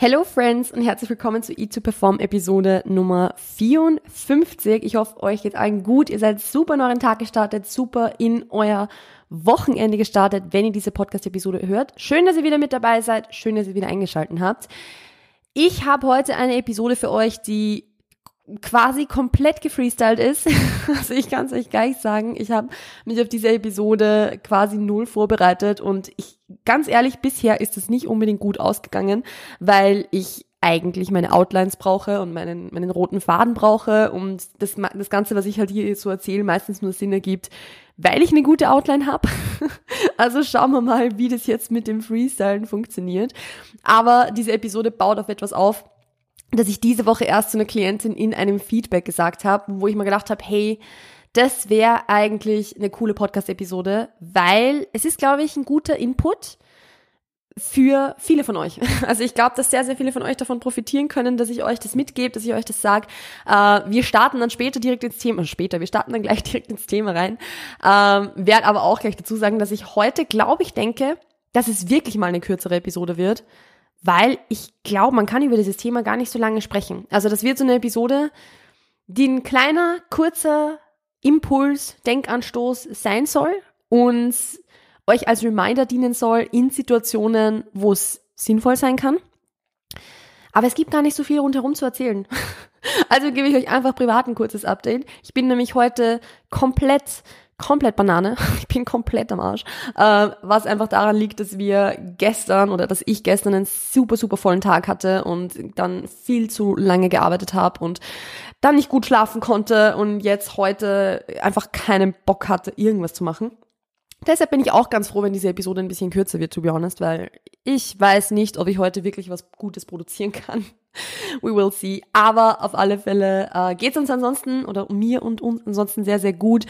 Hello Friends und herzlich willkommen zu E 2 Perform Episode Nummer 54. Ich hoffe, euch geht allen gut. Ihr seid super in euren Tag gestartet, super in euer Wochenende gestartet, wenn ihr diese Podcast-Episode hört. Schön, dass ihr wieder mit dabei seid. Schön, dass ihr wieder eingeschaltet habt. Ich habe heute eine Episode für euch, die quasi komplett gefreestylt ist. Also ich kann es euch gar nicht sagen. Ich habe mich auf diese Episode quasi null vorbereitet und ich ganz ehrlich, bisher ist es nicht unbedingt gut ausgegangen, weil ich eigentlich meine Outlines brauche und meinen, meinen roten Faden brauche und das, das Ganze, was ich halt hier so erzähle, meistens nur Sinn ergibt, weil ich eine gute Outline habe. also schauen wir mal, wie das jetzt mit dem Freestylen funktioniert. Aber diese Episode baut auf etwas auf, dass ich diese Woche erst zu einer Klientin in einem Feedback gesagt habe, wo ich mir gedacht habe, hey, das wäre eigentlich eine coole Podcast-Episode, weil es ist, glaube ich, ein guter Input für viele von euch. Also ich glaube, dass sehr, sehr viele von euch davon profitieren können, dass ich euch das mitgebe, dass ich euch das sage. Äh, wir starten dann später direkt ins Thema, später, wir starten dann gleich direkt ins Thema rein. Ähm, Werde aber auch gleich dazu sagen, dass ich heute, glaube ich, denke, dass es wirklich mal eine kürzere Episode wird, weil ich glaube, man kann über dieses Thema gar nicht so lange sprechen. Also das wird so eine Episode, die ein kleiner, kurzer Impuls, Denkanstoß sein soll und euch als Reminder dienen soll in Situationen, wo es sinnvoll sein kann. Aber es gibt gar nicht so viel rundherum zu erzählen. Also gebe ich euch einfach privat ein kurzes Update. Ich bin nämlich heute komplett komplett Banane. Ich bin komplett am Arsch. Äh, was einfach daran liegt, dass wir gestern oder dass ich gestern einen super, super vollen Tag hatte und dann viel zu lange gearbeitet habe und dann nicht gut schlafen konnte und jetzt heute einfach keinen Bock hatte, irgendwas zu machen. Deshalb bin ich auch ganz froh, wenn diese Episode ein bisschen kürzer wird, to be honest, weil ich weiß nicht, ob ich heute wirklich was Gutes produzieren kann. We will see. Aber auf alle Fälle äh, geht es uns ansonsten oder mir und uns ansonsten sehr, sehr gut.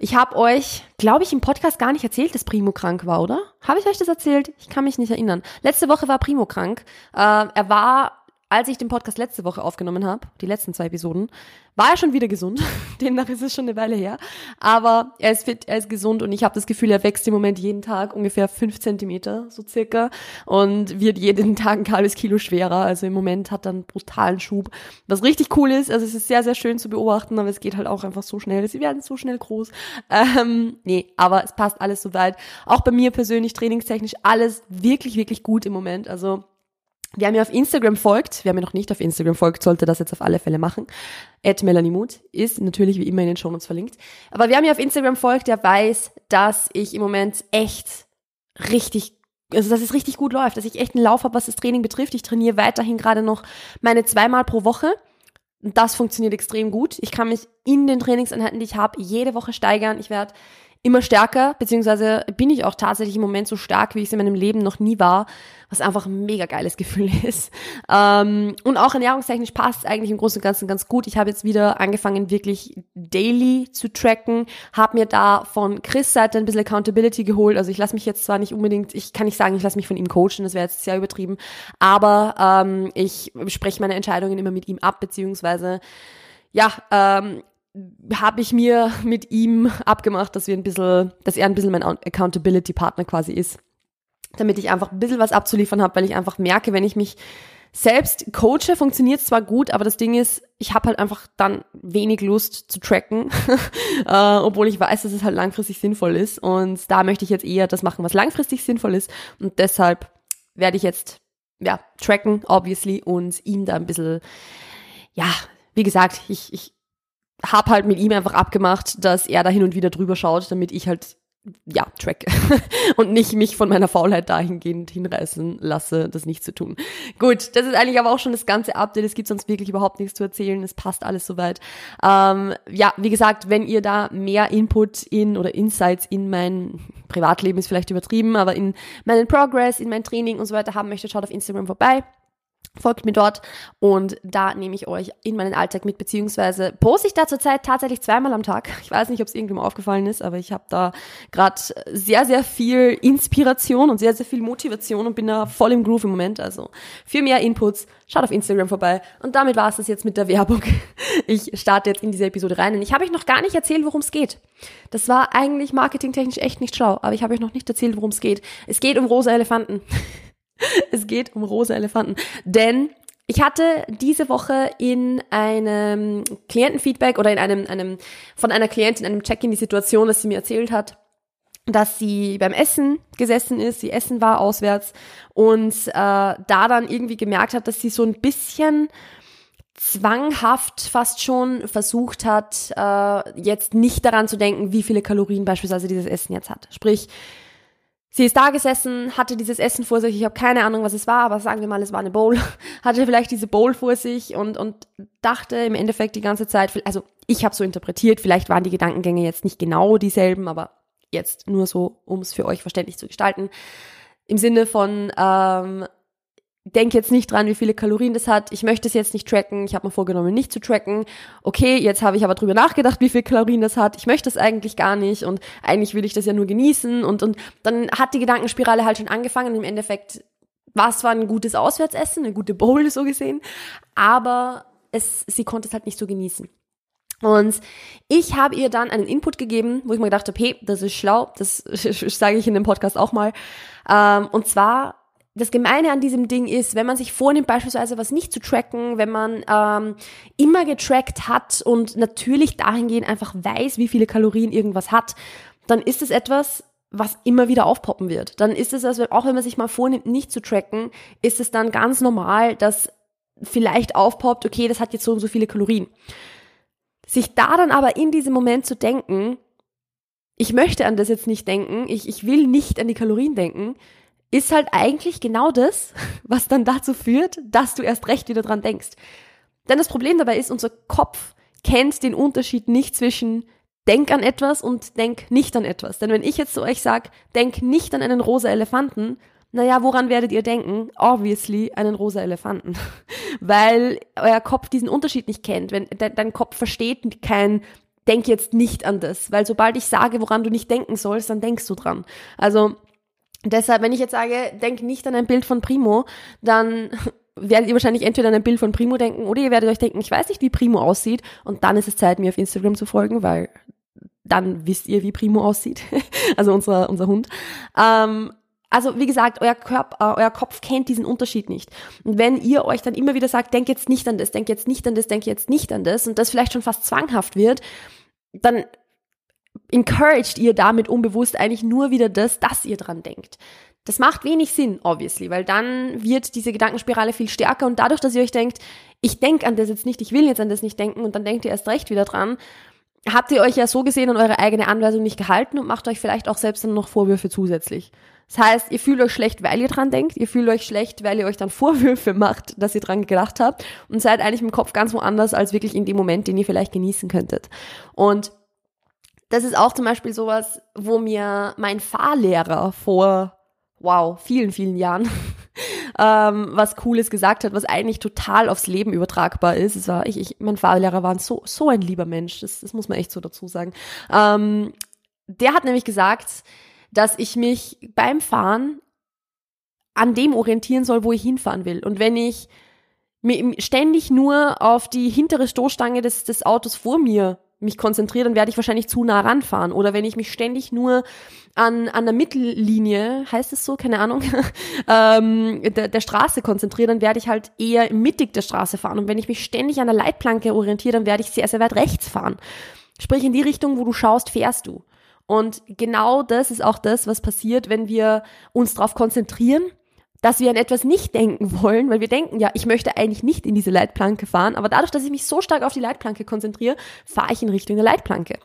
Ich habe euch, glaube ich, im Podcast gar nicht erzählt, dass Primo krank war, oder? Habe ich euch das erzählt? Ich kann mich nicht erinnern. Letzte Woche war Primo krank. Äh, er war als ich den Podcast letzte Woche aufgenommen habe, die letzten zwei Episoden, war er schon wieder gesund. Demnach ist es schon eine Weile her. Aber er ist fit, er ist gesund und ich habe das Gefühl, er wächst im Moment jeden Tag ungefähr fünf Zentimeter, so circa, und wird jeden Tag ein halbes Kilo schwerer. Also im Moment hat er einen brutalen Schub. Was richtig cool ist, also es ist sehr, sehr schön zu beobachten, aber es geht halt auch einfach so schnell. Sie werden so schnell groß. Ähm, nee, aber es passt alles soweit. Auch bei mir persönlich, trainingstechnisch, alles wirklich, wirklich gut im Moment. Also Wer mir auf Instagram folgt, wer mir noch nicht auf Instagram folgt, sollte das jetzt auf alle Fälle machen. At Melanie Mood ist natürlich wie immer in den Shownotes verlinkt. Aber wer mir auf Instagram folgt, der weiß, dass ich im Moment echt richtig, also dass es richtig gut läuft, dass ich echt einen Lauf habe, was das Training betrifft. Ich trainiere weiterhin gerade noch meine zweimal pro Woche. Das funktioniert extrem gut. Ich kann mich in den Trainingseinheiten, die ich habe, jede Woche steigern. Ich werde immer stärker, beziehungsweise bin ich auch tatsächlich im Moment so stark, wie ich es in meinem Leben noch nie war, was einfach ein mega geiles Gefühl ist. Ähm, und auch ernährungstechnisch passt es eigentlich im Großen und Ganzen ganz gut. Ich habe jetzt wieder angefangen, wirklich daily zu tracken, habe mir da von Chris Seite ein bisschen Accountability geholt. Also ich lasse mich jetzt zwar nicht unbedingt, ich kann nicht sagen, ich lasse mich von ihm coachen, das wäre jetzt sehr übertrieben, aber ähm, ich spreche meine Entscheidungen immer mit ihm ab, beziehungsweise ja, ähm, habe ich mir mit ihm abgemacht, dass wir ein bisschen, dass er ein bisschen mein Accountability-Partner quasi ist. Damit ich einfach ein bisschen was abzuliefern habe, weil ich einfach merke, wenn ich mich selbst coache, funktioniert zwar gut, aber das Ding ist, ich habe halt einfach dann wenig Lust zu tracken, äh, obwohl ich weiß, dass es halt langfristig sinnvoll ist. Und da möchte ich jetzt eher das machen, was langfristig sinnvoll ist. Und deshalb werde ich jetzt ja tracken, obviously, und ihm da ein bisschen, ja, wie gesagt, ich, ich hab halt mit ihm einfach abgemacht, dass er da hin und wieder drüber schaut, damit ich halt ja, track und nicht mich von meiner Faulheit dahingehend hinreißen lasse, das nicht zu tun. Gut, das ist eigentlich aber auch schon das ganze Update. Es gibt sonst wirklich überhaupt nichts zu erzählen. Es passt alles soweit. Ähm, ja, wie gesagt, wenn ihr da mehr Input in oder Insights in mein Privatleben ist vielleicht übertrieben, aber in meinen Progress, in mein Training und so weiter haben möchtet, schaut auf Instagram vorbei. Folgt mir dort und da nehme ich euch in meinen Alltag mit, beziehungsweise poste ich da zurzeit tatsächlich zweimal am Tag. Ich weiß nicht, ob es irgendjemand aufgefallen ist, aber ich habe da gerade sehr, sehr viel Inspiration und sehr, sehr viel Motivation und bin da voll im Groove im Moment. Also für mehr Inputs, schaut auf Instagram vorbei. Und damit war es das jetzt mit der Werbung. Ich starte jetzt in diese Episode rein. Und ich habe euch noch gar nicht erzählt, worum es geht. Das war eigentlich marketingtechnisch echt nicht schlau, aber ich habe euch noch nicht erzählt, worum es geht. Es geht um rosa Elefanten. es geht um rosa Elefanten. Denn ich hatte diese Woche in einem Klientenfeedback oder in einem, einem von einer Klientin, einem Check-in die Situation, dass sie mir erzählt hat, dass sie beim Essen gesessen ist, sie essen war auswärts und äh, da dann irgendwie gemerkt hat, dass sie so ein bisschen zwanghaft fast schon versucht hat, äh, jetzt nicht daran zu denken, wie viele Kalorien beispielsweise dieses Essen jetzt hat. Sprich, Sie ist da gesessen, hatte dieses Essen vor sich, ich habe keine Ahnung, was es war, aber sagen wir mal, es war eine Bowl, hatte vielleicht diese Bowl vor sich und, und dachte im Endeffekt die ganze Zeit, also ich habe so interpretiert, vielleicht waren die Gedankengänge jetzt nicht genau dieselben, aber jetzt nur so, um es für euch verständlich zu gestalten. Im Sinne von, ähm, denke jetzt nicht dran, wie viele Kalorien das hat. Ich möchte es jetzt nicht tracken. Ich habe mir vorgenommen, nicht zu tracken. Okay, jetzt habe ich aber drüber nachgedacht, wie viele Kalorien das hat. Ich möchte es eigentlich gar nicht und eigentlich will ich das ja nur genießen und und dann hat die Gedankenspirale halt schon angefangen. Im Endeffekt war es zwar ein gutes Auswärtsessen, eine gute Bowl so gesehen, aber es, sie konnte es halt nicht so genießen. Und ich habe ihr dann einen Input gegeben, wo ich mir gedacht habe, hey, das ist schlau, das sage ich in dem Podcast auch mal. Ähm, und zwar das Gemeine an diesem Ding ist, wenn man sich vornimmt, beispielsweise was nicht zu tracken, wenn man ähm, immer getrackt hat und natürlich dahingehend einfach weiß, wie viele Kalorien irgendwas hat, dann ist es etwas, was immer wieder aufpoppen wird. Dann ist es, also auch wenn man sich mal vornimmt, nicht zu tracken, ist es dann ganz normal, dass vielleicht aufpoppt, okay, das hat jetzt so und so viele Kalorien. Sich da dann aber in diesem Moment zu denken, ich möchte an das jetzt nicht denken, ich, ich will nicht an die Kalorien denken, ist halt eigentlich genau das, was dann dazu führt, dass du erst recht wieder dran denkst. Denn das Problem dabei ist, unser Kopf kennt den Unterschied nicht zwischen denk an etwas und denk nicht an etwas. Denn wenn ich jetzt zu euch sage, denk nicht an einen rosa Elefanten, naja, woran werdet ihr denken? Obviously einen rosa Elefanten. Weil euer Kopf diesen Unterschied nicht kennt. Wenn de dein Kopf versteht kein Denk jetzt nicht an das. Weil sobald ich sage, woran du nicht denken sollst, dann denkst du dran. Also Deshalb, wenn ich jetzt sage, denk nicht an ein Bild von Primo, dann werdet ihr wahrscheinlich entweder an ein Bild von Primo denken oder ihr werdet euch denken, ich weiß nicht, wie Primo aussieht und dann ist es Zeit, mir auf Instagram zu folgen, weil dann wisst ihr, wie Primo aussieht. also unser, unser Hund. Ähm, also wie gesagt, euer Körper, äh, euer Kopf kennt diesen Unterschied nicht. Und wenn ihr euch dann immer wieder sagt, denk jetzt nicht an das, denk jetzt nicht an das, denk jetzt nicht an das und das vielleicht schon fast zwanghaft wird, dann encouraged ihr damit unbewusst eigentlich nur wieder das, dass ihr dran denkt. Das macht wenig Sinn, obviously, weil dann wird diese Gedankenspirale viel stärker und dadurch, dass ihr euch denkt, ich denke an das jetzt nicht, ich will jetzt an das nicht denken und dann denkt ihr erst recht wieder dran, habt ihr euch ja so gesehen an eure eigene Anweisung nicht gehalten und macht euch vielleicht auch selbst dann noch Vorwürfe zusätzlich. Das heißt, ihr fühlt euch schlecht, weil ihr dran denkt, ihr fühlt euch schlecht, weil ihr euch dann Vorwürfe macht, dass ihr dran gedacht habt und seid eigentlich im Kopf ganz woanders als wirklich in dem Moment, den ihr vielleicht genießen könntet. Und das ist auch zum Beispiel sowas, wo mir mein Fahrlehrer vor, wow, vielen, vielen Jahren ähm, was Cooles gesagt hat, was eigentlich total aufs Leben übertragbar ist. Es war, ich, ich, mein Fahrlehrer war so, so ein lieber Mensch, das, das muss man echt so dazu sagen. Ähm, der hat nämlich gesagt, dass ich mich beim Fahren an dem orientieren soll, wo ich hinfahren will. Und wenn ich ständig nur auf die hintere Stoßstange des, des Autos vor mir mich konzentriere, dann werde ich wahrscheinlich zu nah ranfahren. Oder wenn ich mich ständig nur an, an der Mittellinie, heißt es so, keine Ahnung, ähm, der, der Straße konzentriere, dann werde ich halt eher mittig der Straße fahren. Und wenn ich mich ständig an der Leitplanke orientiere, dann werde ich sehr, sehr weit rechts fahren. Sprich, in die Richtung, wo du schaust, fährst du. Und genau das ist auch das, was passiert, wenn wir uns darauf konzentrieren, dass wir an etwas nicht denken wollen, weil wir denken, ja, ich möchte eigentlich nicht in diese Leitplanke fahren, aber dadurch, dass ich mich so stark auf die Leitplanke konzentriere, fahre ich in Richtung der Leitplanke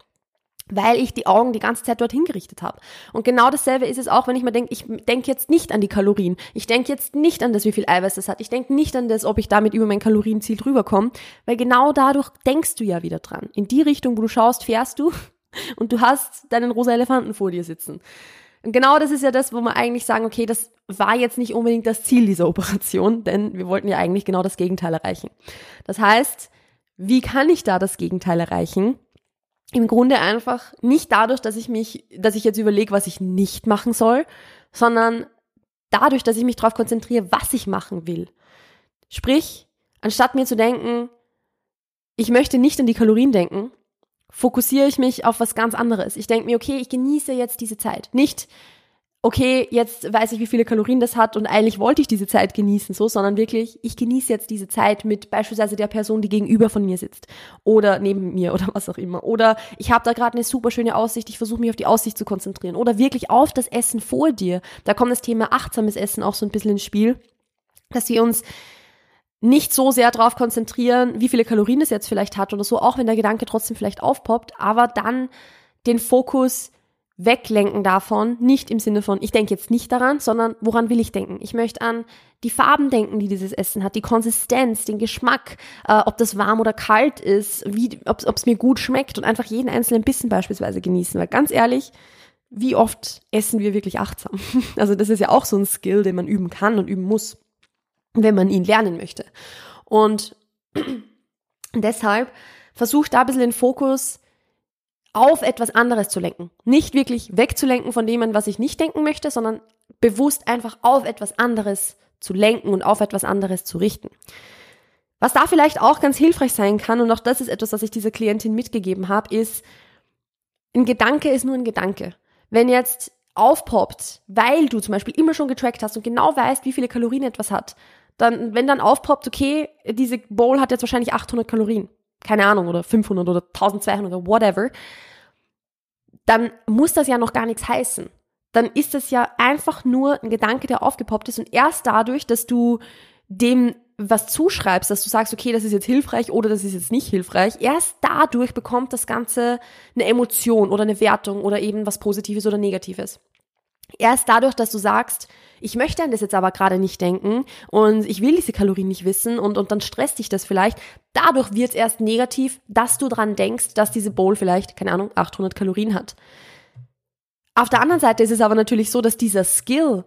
weil ich die Augen die ganze Zeit dorthin gerichtet habe. Und genau dasselbe ist es auch, wenn ich mir denke, ich denke jetzt nicht an die Kalorien. Ich denke jetzt nicht an das, wie viel Eiweiß das hat. Ich denke nicht an das, ob ich damit über mein Kalorienziel drüber komme, weil genau dadurch denkst du ja wieder dran. In die Richtung, wo du schaust, fährst du und du hast deinen rosa Elefanten vor dir sitzen. Und genau das ist ja das, wo wir eigentlich sagen, okay, das war jetzt nicht unbedingt das Ziel dieser Operation, denn wir wollten ja eigentlich genau das Gegenteil erreichen. Das heißt, wie kann ich da das Gegenteil erreichen? Im Grunde einfach nicht dadurch, dass ich mich, dass ich jetzt überlege, was ich nicht machen soll, sondern dadurch, dass ich mich darauf konzentriere, was ich machen will. Sprich, anstatt mir zu denken, ich möchte nicht an die Kalorien denken, fokussiere ich mich auf was ganz anderes. Ich denke mir, okay, ich genieße jetzt diese Zeit. Nicht, okay, jetzt weiß ich, wie viele Kalorien das hat und eigentlich wollte ich diese Zeit genießen, so, sondern wirklich, ich genieße jetzt diese Zeit mit beispielsweise der Person, die gegenüber von mir sitzt oder neben mir oder was auch immer. Oder ich habe da gerade eine super schöne Aussicht, ich versuche mich auf die Aussicht zu konzentrieren oder wirklich auf das Essen vor dir. Da kommt das Thema achtsames Essen auch so ein bisschen ins Spiel, dass wir uns nicht so sehr darauf konzentrieren, wie viele Kalorien es jetzt vielleicht hat oder so, auch wenn der Gedanke trotzdem vielleicht aufpoppt, aber dann den Fokus weglenken davon, nicht im Sinne von, ich denke jetzt nicht daran, sondern woran will ich denken? Ich möchte an die Farben denken, die dieses Essen hat, die Konsistenz, den Geschmack, äh, ob das warm oder kalt ist, wie, ob es mir gut schmeckt und einfach jeden einzelnen Bissen beispielsweise genießen. Weil ganz ehrlich, wie oft essen wir wirklich achtsam? Also das ist ja auch so ein Skill, den man üben kann und üben muss, wenn man ihn lernen möchte. Und deshalb versucht da ein bisschen den Fokus auf etwas anderes zu lenken. Nicht wirklich wegzulenken von dem, was ich nicht denken möchte, sondern bewusst einfach auf etwas anderes zu lenken und auf etwas anderes zu richten. Was da vielleicht auch ganz hilfreich sein kann, und auch das ist etwas, was ich dieser Klientin mitgegeben habe, ist, ein Gedanke ist nur ein Gedanke. Wenn jetzt aufpoppt, weil du zum Beispiel immer schon getrackt hast und genau weißt, wie viele Kalorien etwas hat, dann, wenn dann aufpoppt, okay, diese Bowl hat jetzt wahrscheinlich 800 Kalorien, keine Ahnung, oder 500 oder 1200 oder whatever, dann muss das ja noch gar nichts heißen. Dann ist das ja einfach nur ein Gedanke, der aufgepoppt ist und erst dadurch, dass du dem was zuschreibst, dass du sagst, okay, das ist jetzt hilfreich oder das ist jetzt nicht hilfreich, erst dadurch bekommt das Ganze eine Emotion oder eine Wertung oder eben was Positives oder Negatives. Erst dadurch, dass du sagst, ich möchte an das jetzt aber gerade nicht denken und ich will diese Kalorien nicht wissen und, und dann stresst dich das vielleicht. Dadurch wird es erst negativ, dass du dran denkst, dass diese Bowl vielleicht, keine Ahnung, 800 Kalorien hat. Auf der anderen Seite ist es aber natürlich so, dass dieser Skill,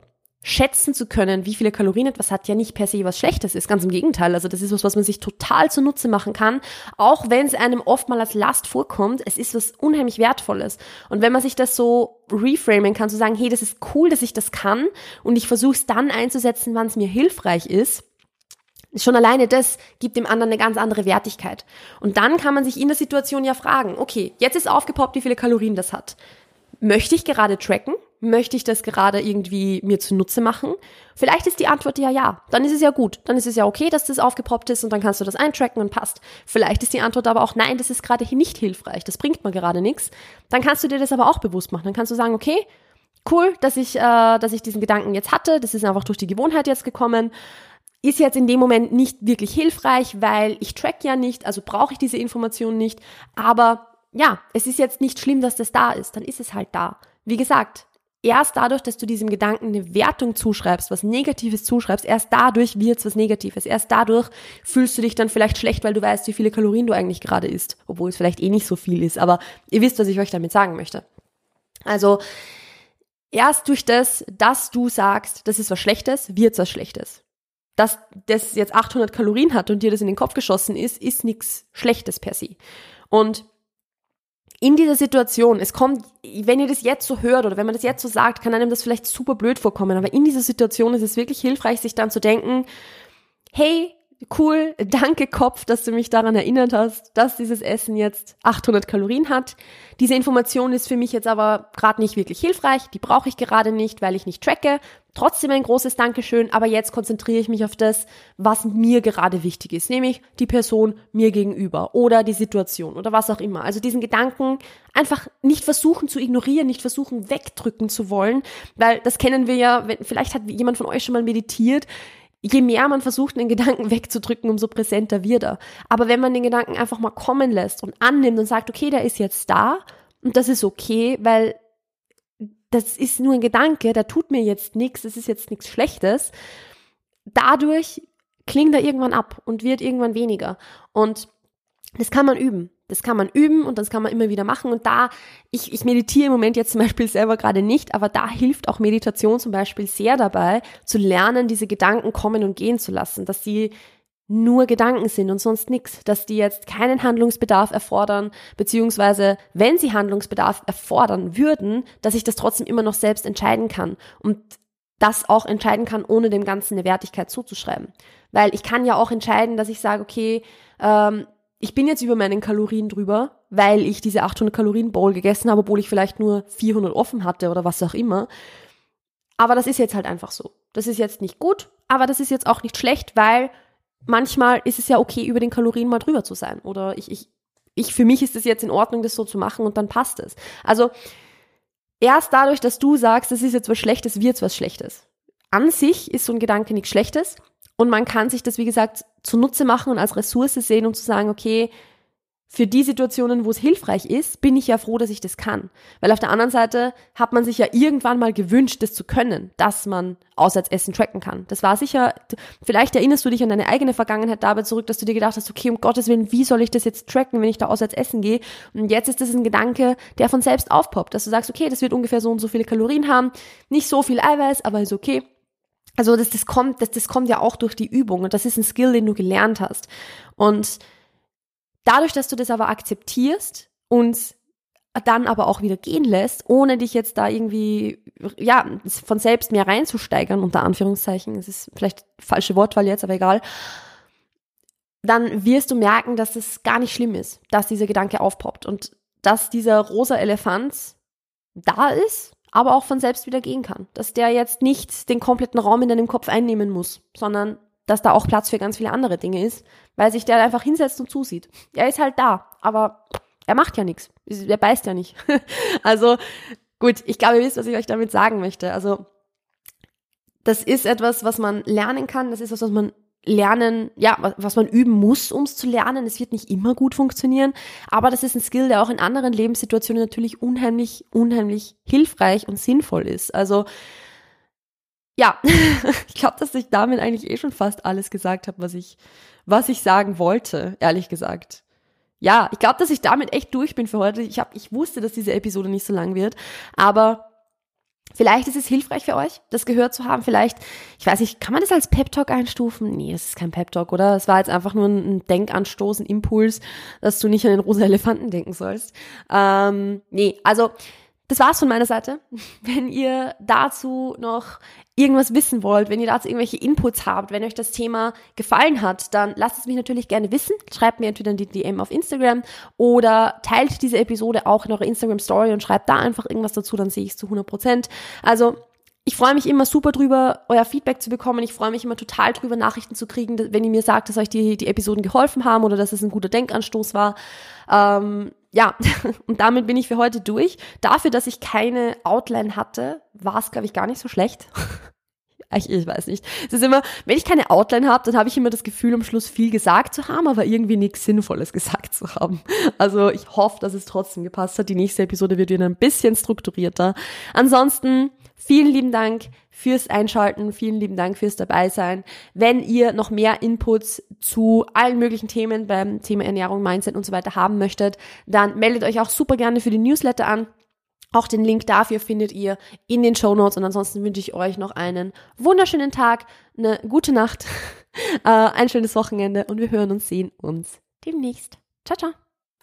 schätzen zu können, wie viele Kalorien etwas hat, ja nicht per se was Schlechtes ist. Ganz im Gegenteil. Also das ist was, was man sich total zunutze machen kann, auch wenn es einem oft mal als Last vorkommt. Es ist was unheimlich Wertvolles. Und wenn man sich das so reframen kann, zu sagen, hey, das ist cool, dass ich das kann und ich versuche es dann einzusetzen, wann es mir hilfreich ist, Schon alleine das gibt dem anderen eine ganz andere Wertigkeit. Und dann kann man sich in der Situation ja fragen, okay, jetzt ist aufgepoppt, wie viele Kalorien das hat. Möchte ich gerade tracken? Möchte ich das gerade irgendwie mir zunutze machen? Vielleicht ist die Antwort ja ja. Dann ist es ja gut. Dann ist es ja okay, dass das aufgepoppt ist und dann kannst du das eintracken und passt. Vielleicht ist die Antwort aber auch nein, das ist gerade nicht hilfreich. Das bringt mir gerade nichts. Dann kannst du dir das aber auch bewusst machen. Dann kannst du sagen, okay, cool, dass ich, äh, dass ich diesen Gedanken jetzt hatte. Das ist einfach durch die Gewohnheit jetzt gekommen ist jetzt in dem Moment nicht wirklich hilfreich, weil ich track ja nicht, also brauche ich diese Information nicht. Aber ja, es ist jetzt nicht schlimm, dass das da ist. Dann ist es halt da. Wie gesagt, erst dadurch, dass du diesem Gedanken eine Wertung zuschreibst, was Negatives zuschreibst, erst dadurch wird es was Negatives. Erst dadurch fühlst du dich dann vielleicht schlecht, weil du weißt, wie viele Kalorien du eigentlich gerade isst, obwohl es vielleicht eh nicht so viel ist. Aber ihr wisst, was ich euch damit sagen möchte. Also erst durch das, dass du sagst, das ist was Schlechtes, wird es was Schlechtes. Dass das jetzt 800 Kalorien hat und dir das in den Kopf geschossen ist, ist nichts Schlechtes per se. Und in dieser Situation, es kommt, wenn ihr das jetzt so hört oder wenn man das jetzt so sagt, kann einem das vielleicht super blöd vorkommen, aber in dieser Situation ist es wirklich hilfreich, sich dann zu denken, hey, cool, danke Kopf, dass du mich daran erinnert hast, dass dieses Essen jetzt 800 Kalorien hat. Diese Information ist für mich jetzt aber gerade nicht wirklich hilfreich, die brauche ich gerade nicht, weil ich nicht tracke. Trotzdem ein großes Dankeschön, aber jetzt konzentriere ich mich auf das, was mir gerade wichtig ist, nämlich die Person mir gegenüber oder die Situation oder was auch immer. Also diesen Gedanken einfach nicht versuchen zu ignorieren, nicht versuchen wegdrücken zu wollen, weil das kennen wir ja, wenn, vielleicht hat jemand von euch schon mal meditiert, je mehr man versucht, den Gedanken wegzudrücken, umso präsenter wird er. Aber wenn man den Gedanken einfach mal kommen lässt und annimmt und sagt, okay, der ist jetzt da und das ist okay, weil das ist nur ein Gedanke, der tut mir jetzt nichts, das ist jetzt nichts Schlechtes. Dadurch klingt er irgendwann ab und wird irgendwann weniger. Und das kann man üben. Das kann man üben und das kann man immer wieder machen. Und da, ich, ich meditiere im Moment jetzt zum Beispiel selber gerade nicht, aber da hilft auch Meditation zum Beispiel sehr dabei, zu lernen, diese Gedanken kommen und gehen zu lassen, dass sie nur Gedanken sind und sonst nichts, dass die jetzt keinen Handlungsbedarf erfordern, beziehungsweise wenn sie Handlungsbedarf erfordern würden, dass ich das trotzdem immer noch selbst entscheiden kann und das auch entscheiden kann, ohne dem Ganzen eine Wertigkeit zuzuschreiben. Weil ich kann ja auch entscheiden, dass ich sage, okay, ähm, ich bin jetzt über meinen Kalorien drüber, weil ich diese 800 Kalorien Bowl gegessen habe, obwohl ich vielleicht nur 400 offen hatte oder was auch immer. aber das ist jetzt halt einfach so. Das ist jetzt nicht gut, aber das ist jetzt auch nicht schlecht, weil manchmal ist es ja okay, über den Kalorien mal drüber zu sein. Oder ich, ich, ich, für mich ist es jetzt in Ordnung, das so zu machen und dann passt es. Also, erst dadurch, dass du sagst, das ist jetzt was Schlechtes, wird es was Schlechtes. An sich ist so ein Gedanke nichts Schlechtes und man kann sich das, wie gesagt, zunutze machen und als Ressource sehen, um zu sagen, okay, für die Situationen, wo es hilfreich ist, bin ich ja froh, dass ich das kann. Weil auf der anderen Seite hat man sich ja irgendwann mal gewünscht, das zu können, dass man Auswärtsessen tracken kann. Das war sicher, vielleicht erinnerst du dich an deine eigene Vergangenheit dabei zurück, dass du dir gedacht hast, okay, um Gottes Willen, wie soll ich das jetzt tracken, wenn ich da auswärts essen gehe? Und jetzt ist das ein Gedanke, der von selbst aufpoppt, dass du sagst, okay, das wird ungefähr so und so viele Kalorien haben, nicht so viel Eiweiß, aber ist okay. Also das, das kommt, das, das kommt ja auch durch die Übung und das ist ein Skill, den du gelernt hast. Und Dadurch, dass du das aber akzeptierst und dann aber auch wieder gehen lässt, ohne dich jetzt da irgendwie, ja, von selbst mehr reinzusteigern, unter Anführungszeichen, es ist vielleicht falsche Wortwahl jetzt, aber egal, dann wirst du merken, dass es gar nicht schlimm ist, dass dieser Gedanke aufpoppt und dass dieser rosa Elefant da ist, aber auch von selbst wieder gehen kann. Dass der jetzt nicht den kompletten Raum in deinem Kopf einnehmen muss, sondern dass da auch Platz für ganz viele andere Dinge ist, weil sich der einfach hinsetzt und zusieht. Er ist halt da, aber er macht ja nichts. Er beißt ja nicht. also gut, ich glaube, ihr wisst, was ich euch damit sagen möchte. Also das ist etwas, was man lernen kann. Das ist etwas, was man lernen, ja, was man üben muss, um es zu lernen. Es wird nicht immer gut funktionieren, aber das ist ein Skill, der auch in anderen Lebenssituationen natürlich unheimlich, unheimlich hilfreich und sinnvoll ist. Also ja, ich glaube, dass ich damit eigentlich eh schon fast alles gesagt habe, was ich, was ich sagen wollte, ehrlich gesagt. Ja, ich glaube, dass ich damit echt durch bin für heute. Ich, hab, ich wusste, dass diese Episode nicht so lang wird, aber vielleicht ist es hilfreich für euch, das gehört zu haben. Vielleicht, ich weiß nicht, kann man das als Pep Talk einstufen? Nee, es ist kein Pep Talk, oder? Es war jetzt einfach nur ein Denkanstoß, ein Impuls, dass du nicht an den rosa Elefanten denken sollst. Ähm, nee, also das war's von meiner Seite. Wenn ihr dazu noch irgendwas wissen wollt, wenn ihr dazu irgendwelche Inputs habt, wenn euch das Thema gefallen hat, dann lasst es mich natürlich gerne wissen. Schreibt mir entweder die DM auf Instagram oder teilt diese Episode auch in eurer Instagram Story und schreibt da einfach irgendwas dazu, dann sehe ich es zu 100 Prozent. Also ich freue mich immer super drüber, euer Feedback zu bekommen. Ich freue mich immer total drüber, Nachrichten zu kriegen, wenn ihr mir sagt, dass euch die, die Episoden geholfen haben oder dass es ein guter Denkanstoß war. Ähm, ja, und damit bin ich für heute durch. Dafür, dass ich keine Outline hatte, war es, glaube ich, gar nicht so schlecht. ich, ich weiß nicht. Es ist immer, wenn ich keine Outline habe, dann habe ich immer das Gefühl, am Schluss viel gesagt zu haben, aber irgendwie nichts Sinnvolles gesagt zu haben. Also ich hoffe, dass es trotzdem gepasst hat. Die nächste Episode wird wieder ein bisschen strukturierter. Ansonsten Vielen lieben Dank fürs Einschalten, vielen lieben Dank fürs Dabeisein. Wenn ihr noch mehr Inputs zu allen möglichen Themen beim Thema Ernährung, Mindset und so weiter haben möchtet, dann meldet euch auch super gerne für die Newsletter an. Auch den Link dafür findet ihr in den Show Notes und ansonsten wünsche ich euch noch einen wunderschönen Tag, eine gute Nacht, äh, ein schönes Wochenende und wir hören und sehen uns demnächst. Ciao, ciao.